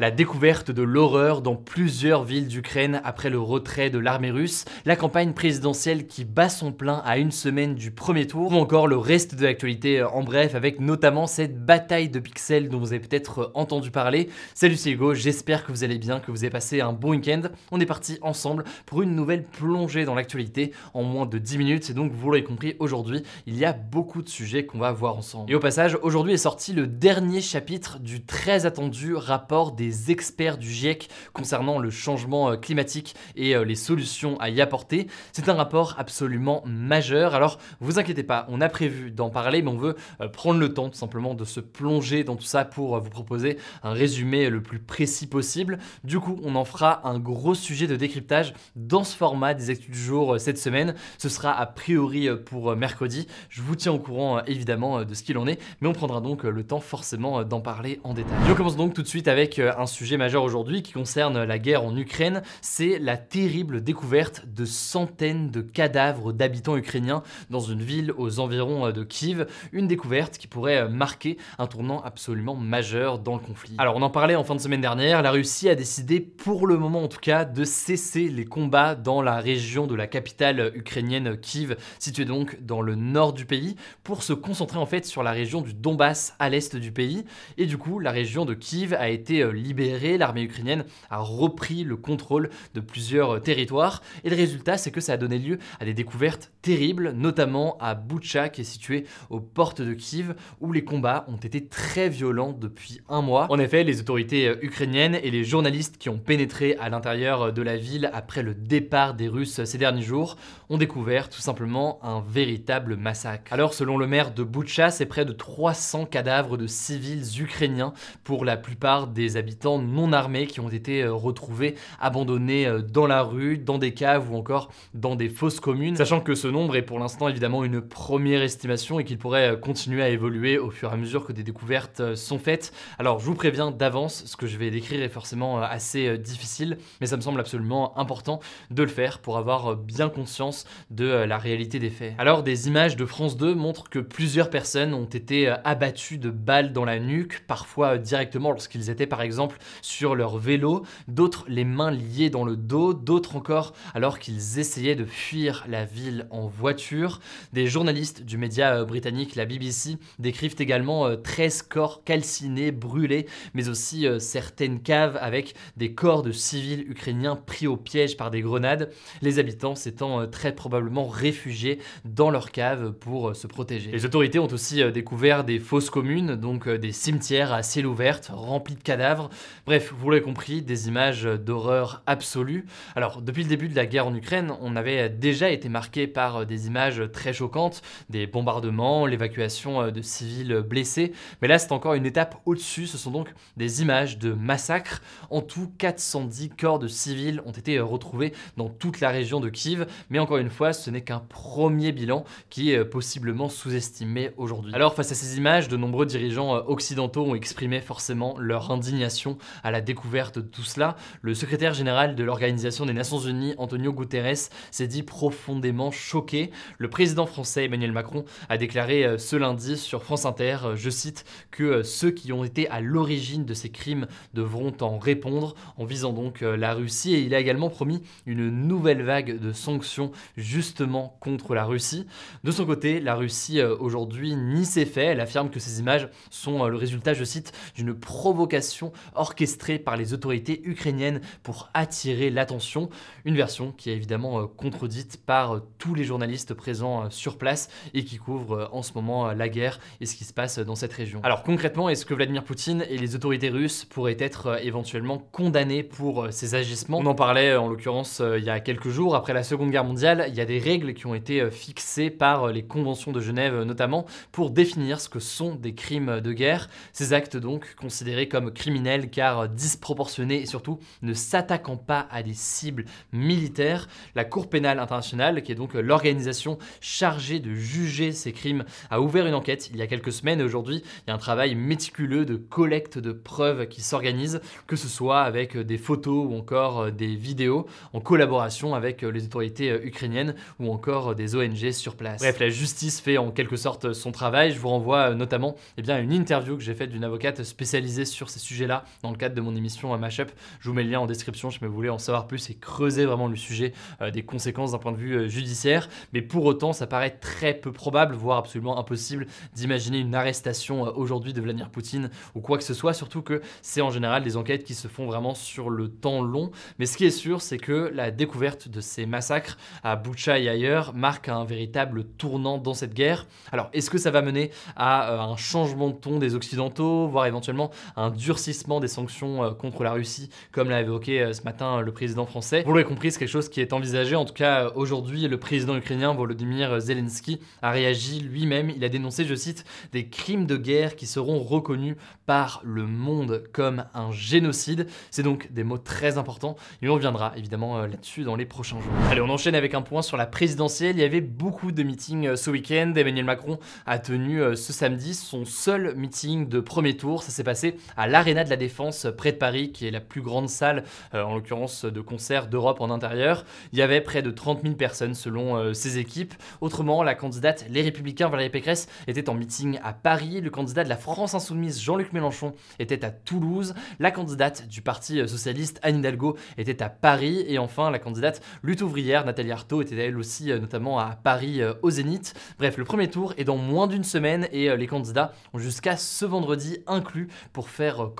La découverte de l'horreur dans plusieurs villes d'Ukraine après le retrait de l'armée russe, la campagne présidentielle qui bat son plein à une semaine du premier tour, ou encore le reste de l'actualité en bref avec notamment cette bataille de pixels dont vous avez peut-être entendu parler. Salut c'est Hugo, j'espère que vous allez bien, que vous avez passé un bon week-end. On est parti ensemble pour une nouvelle plongée dans l'actualité en moins de 10 minutes et donc vous l'aurez compris aujourd'hui, il y a beaucoup de sujets qu'on va voir ensemble. Et au passage, aujourd'hui est sorti le dernier chapitre du très attendu rapport des experts du GIEC concernant le changement euh, climatique et euh, les solutions à y apporter. C'est un rapport absolument majeur. Alors, vous inquiétez pas, on a prévu d'en parler, mais on veut euh, prendre le temps tout simplement de se plonger dans tout ça pour vous proposer un résumé le plus précis possible. Du coup, on en fera un gros sujet de décryptage dans ce format des actus du jour cette semaine. Ce sera a priori pour mercredi. Je vous tiens au courant évidemment de ce qu'il en est, mais on prendra donc le temps forcément d'en parler en détail. On commence donc tout de suite avec un sujet majeur aujourd'hui qui concerne la guerre en Ukraine, c'est la terrible découverte de centaines de cadavres d'habitants ukrainiens dans une ville aux environs de Kiev, une découverte qui pourrait marquer un tournant absolument majeur dans le conflit. Alors on en parlait en fin de semaine dernière, la Russie a décidé pour le moment en tout cas de cesser les combats dans la région de la capitale ukrainienne Kiev, située donc dans le nord du pays, pour se concentrer en fait sur la région du Donbass à l'est du pays, et du coup la région de Kiev a été libérée, l'armée ukrainienne a repris le contrôle de plusieurs territoires et le résultat c'est que ça a donné lieu à des découvertes terribles, notamment à Butcha qui est situé aux portes de Kiev où les combats ont été très violents depuis un mois. En effet, les autorités ukrainiennes et les journalistes qui ont pénétré à l'intérieur de la ville après le départ des Russes ces derniers jours ont découvert tout simplement un véritable massacre. Alors selon le maire de Butcha, c'est près de 300 cadavres de civils ukrainiens pour la plupart des habitants non armés qui ont été euh, retrouvés abandonnés euh, dans la rue, dans des caves ou encore dans des fosses communes, sachant que ce nombre est pour l'instant évidemment une première estimation et qu'il pourrait euh, continuer à évoluer au fur et à mesure que des découvertes sont faites. Alors je vous préviens d'avance, ce que je vais décrire est forcément assez difficile, mais ça me semble absolument important de le faire pour avoir bien conscience de la réalité des faits. Alors des images de France 2 montrent que plusieurs personnes ont été abattues de balles dans la nuque, parfois directement lorsqu'ils étaient par exemple sur leur vélo, d'autres les mains liées dans le dos, d'autres encore alors qu'ils essayaient de fuir la ville en voiture. Des journalistes du média euh, britannique, la BBC, décrivent également 13 euh, corps calcinés, brûlés, mais aussi euh, certaines caves avec des corps de civils ukrainiens pris au piège par des grenades, les habitants s'étant très probablement réfugiés dans leurs caves pour se protéger. Les autorités ont aussi découvert des fosses communes, donc des cimetières à ciel ouvert remplis de cadavres. Bref, vous l'avez compris, des images d'horreur absolue. Alors, depuis le début de la guerre en Ukraine, on avait déjà été marqué par des images très choquantes, des bombardements, l'évacuation de civils blessés, mais là c'est encore une étape au-dessus, ce sont donc des images de massacres. En tout, 410 corps de civils ont été retrouvés dans toute la région de Kiev, mais encore une fois, ce n'est qu'un premier bilan qui est possiblement sous-estimé aujourd'hui. Alors, face à ces images, de nombreux dirigeants occidentaux ont exprimé forcément leur indignation à la découverte de tout cela. Le secrétaire général de l'Organisation des Nations Unies, Antonio Guterres, s'est dit profondément choqué. Le président français Emmanuel Macron a déclaré euh, ce lundi sur France Inter, euh, je cite, que euh, ceux qui ont été à l'origine de ces crimes devront en répondre, en visant donc la Russie. Et il a également promis une nouvelle vague de sanctions justement contre la Russie. De son côté, la Russie aujourd'hui nie ses faits. Elle affirme que ces images sont le résultat, je cite, d'une provocation orchestrée par les autorités ukrainiennes pour attirer l'attention. Une version qui est évidemment euh, contredite par tous les journalistes présents sur place et qui couvre en ce moment la guerre et ce qui se passe dans cette région. Alors concrètement, est-ce que Vladimir Poutine et les autorités russes pourraient être éventuellement condamnés pour ces agissements? On en parlait en l'occurrence il y a quelques jours, après la Seconde Guerre mondiale, il y a des règles qui ont été fixées par les conventions de Genève notamment pour définir ce que sont des crimes de guerre. Ces actes donc considérés comme criminels car disproportionnés et surtout ne s'attaquant pas à des cibles militaires. La Cour pénale internationale, qui est donc l'organisation chargée de juger ces crimes, a ouvert une enquête il y a quelques semaines et aujourd'hui il y a un travail méticuleux de collecte de preuves qui s'organise, que ce soit avec des photos ou encore des vidéos en collaboration avec les autorités ukrainiennes ou encore des ONG sur place. Bref, la justice fait en quelque sorte son travail. Je vous renvoie euh, notamment eh bien, une interview que j'ai faite d'une avocate spécialisée sur ces sujets-là dans le cadre de mon émission Mashup. Je vous mets le lien en description si vous voulez en savoir plus et creuser vraiment le sujet euh, des conséquences d'un point de vue euh, judiciaire. Mais pour autant, ça paraît très peu probable, voire absolument impossible d'imaginer une arrestation aujourd'hui de Vladimir Poutine ou quoi que ce soit, surtout que c'est en général des enquêtes qui se font vraiment sur le temps long. Mais ce qui est sûr, c'est que la découverte de ces massacres à Boucha et ailleurs marque un véritable tournant dans cette guerre. Alors, est-ce que ça va mener à euh, un changement de ton des Occidentaux, voire éventuellement un durcissement des sanctions euh, contre la Russie, comme l'a évoqué euh, ce matin le président français Vous l'aurez compris, c'est quelque chose qui est envisagé. En tout cas, aujourd'hui, le président ukrainien Volodymyr Zelensky a réagi lui-même. Il a dénoncé, je cite, des crimes de guerre qui seront reconnus par le monde comme un génocide. C'est donc des mots très importants et on reviendra évidemment là-dessus dans les prochains jours. Allez, on enchaîne avec un point sur la présidentielle. Il y avait beaucoup de meetings ce week-end. Emmanuel Macron a tenu euh, ce samedi son seul meeting de premier tour. Ça s'est passé à l'Arena de la Défense près de Paris, qui est la plus grande salle, euh, en l'occurrence de concert d'Europe en intérieur. Il y avait près de 30 000 personnes selon euh, ses équipes. Autrement, la candidate Les Républicains Valérie Pécresse était en meeting à Paris. Le candidat de la France Insoumise Jean-Luc Mélenchon était à Toulouse. La candidate du Parti Socialiste Anne Hidalgo était à Paris. Et enfin, la candidate lutte ouvrière Nathalie Arthaud était elle aussi notamment à Paris au Zénith. Bref, le premier tour est dans moins d'une semaine et euh, les candidats ont jusqu'à ce vendredi inclus pour faire euh,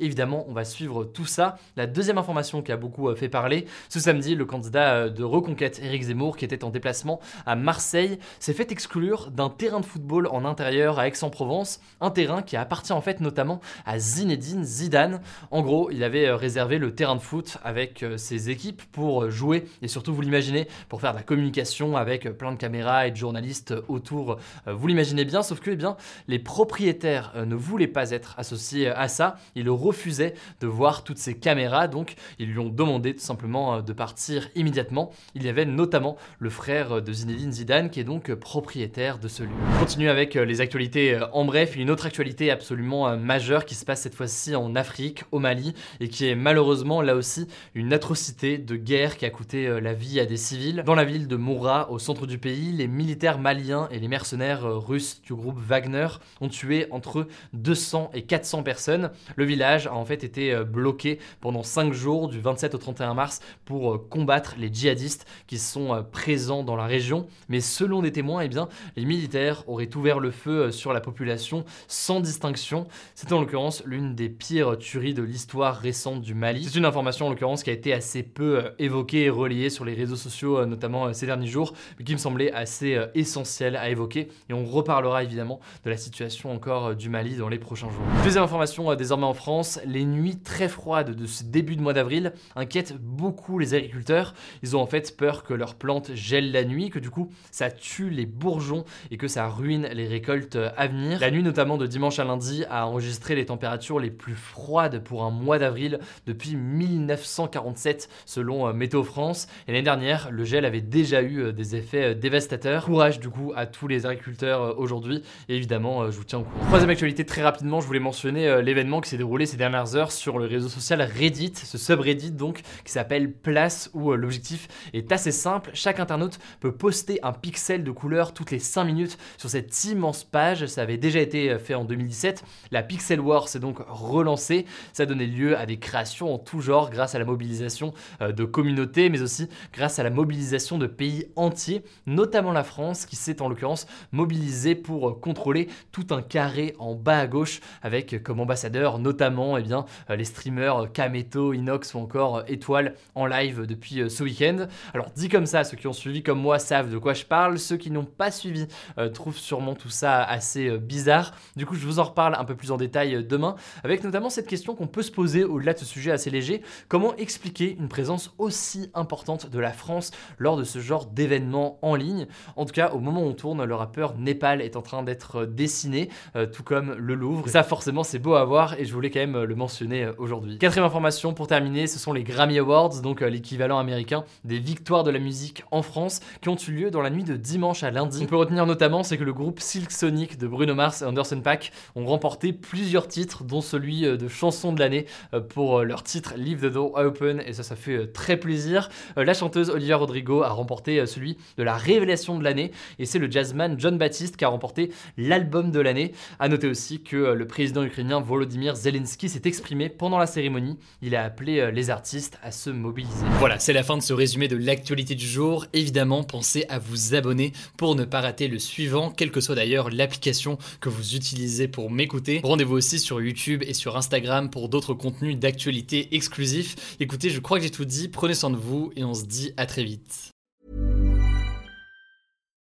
Évidemment, on va suivre tout ça. La deuxième information qui a beaucoup euh, fait parler, ce samedi, le candidat de Reconquête, Éric Zemmour, qui était en déplacement à Marseille, s'est fait exclure d'un terrain de football en intérieur à Aix-en-Provence, un terrain qui appartient en fait notamment à Zinedine Zidane. En gros, il avait réservé le terrain de foot avec ses équipes pour jouer et surtout, vous l'imaginez, pour faire de la communication avec plein de caméras et de journalistes autour. Vous l'imaginez bien, sauf que eh bien, les propriétaires euh, ne voulaient pas être associés à ça. Refusaient de voir toutes ces caméras, donc ils lui ont demandé tout simplement euh, de partir immédiatement. Il y avait notamment le frère de Zinedine Zidane qui est donc propriétaire de ce lieu. On continue avec euh, les actualités en bref. Une autre actualité absolument majeure qui se passe cette fois-ci en Afrique, au Mali, et qui est malheureusement là aussi une atrocité de guerre qui a coûté la vie à des civils. Dans la ville de Moura, au centre du pays, les militaires maliens et les mercenaires russes du groupe Wagner ont tué entre 200 et 400 personnes. Le village a en fait été euh, bloqué pendant 5 jours du 27 au 31 mars pour euh, combattre les djihadistes qui sont euh, présents dans la région. Mais selon des témoins, eh bien, les militaires auraient ouvert le feu sur la population sans distinction. C'est en l'occurrence l'une des pires tueries de l'histoire récente du Mali. C'est une information en l'occurrence qui a été assez peu évoquée et relayée sur les réseaux sociaux, notamment ces derniers jours, mais qui me semblait assez essentielle à évoquer. Et on reparlera évidemment de la situation encore du Mali dans les prochains jours. Deuxième information désormais en France, les nuits très froides de ce début de mois d'avril inquiètent beaucoup les agriculteurs. Ils ont en fait peur que leurs plantes gèlent la nuit, que du coup ça tue les bourgeons et que ça ruine les récoltes euh, à venir. La nuit notamment de dimanche à lundi a enregistré les températures les plus froides pour un mois d'avril depuis 1947 selon Météo France. Et l'année dernière, le gel avait déjà eu des effets dévastateurs. Courage du coup à tous les agriculteurs aujourd'hui. Et évidemment, euh, je vous tiens au courant. Troisième actualité, très rapidement, je voulais mentionner euh, l'événement qui s'est déroulé ces dernières heures sur le réseau social Reddit, ce subreddit donc qui s'appelle Place, où euh, l'objectif est assez simple. Chaque internaute peut poster un pixel de couleur toutes les 5 minutes sur cette immense page. Ça avait déjà été fait en 2017. La Pixel War s'est donc relancée. Ça a donné lieu à des créations en tout genre grâce à la mobilisation de communautés, mais aussi grâce à la mobilisation de pays entiers, notamment la France, qui s'est en l'occurrence mobilisée pour contrôler tout un carré en bas à gauche avec comme ambassadeur notamment notamment eh bien, les streamers Kameto, Inox ou encore Étoile en live depuis ce week-end. Alors dit comme ça, ceux qui ont suivi comme moi savent de quoi je parle, ceux qui n'ont pas suivi trouvent sûrement tout ça assez bizarre. Du coup, je vous en reparle un peu plus en détail demain, avec notamment cette question qu'on peut se poser au-delà de ce sujet assez léger, comment expliquer une présence aussi importante de la France lors de ce genre d'événement en ligne? En tout cas, au moment où on tourne, le rappeur Népal est en train d'être dessiné, euh, tout comme le Louvre. ça, forcément, c'est beau à voir et je voulais quand même le mentionner euh, aujourd'hui. Quatrième information pour terminer, ce sont les Grammy Awards, donc euh, l'équivalent américain des victoires de la musique en France, qui ont eu lieu dans la nuit de dimanche à lundi. On peut retenir notamment, c'est que le groupe Silk Sonic de Bruno Mars et Anderson Paak ont remporté plusieurs titres, dont celui de chanson de l'année pour leur titre Leave the Door Open, et ça, ça fait très plaisir. La chanteuse Olivia Rodrigo a remporté celui de la révélation de l'année, et c'est le jazzman John Baptiste qui a remporté l'album de l'année. A noter aussi que euh, le président ukrainien Volodymyr Zelensky s'est exprimé pendant la cérémonie. Il a appelé euh, les artistes à se mobiliser. Voilà, c'est la fin de ce résumé de l'actualité du jour. Évidemment, pensez à vous abonner pour ne pas rater le suivant, quelle que soit d'ailleurs l'application que vous utilisez pour m'écouter. Rendez-vous aussi sur YouTube et sur Instagram pour d'autres contenus d'actualité exclusifs. Écoutez, je crois que j'ai tout dit. Prenez soin de vous et on se dit à très vite.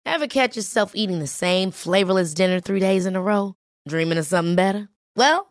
Ever catch yourself eating the same flavorless dinner three days in a row? Dreaming of something better? Well,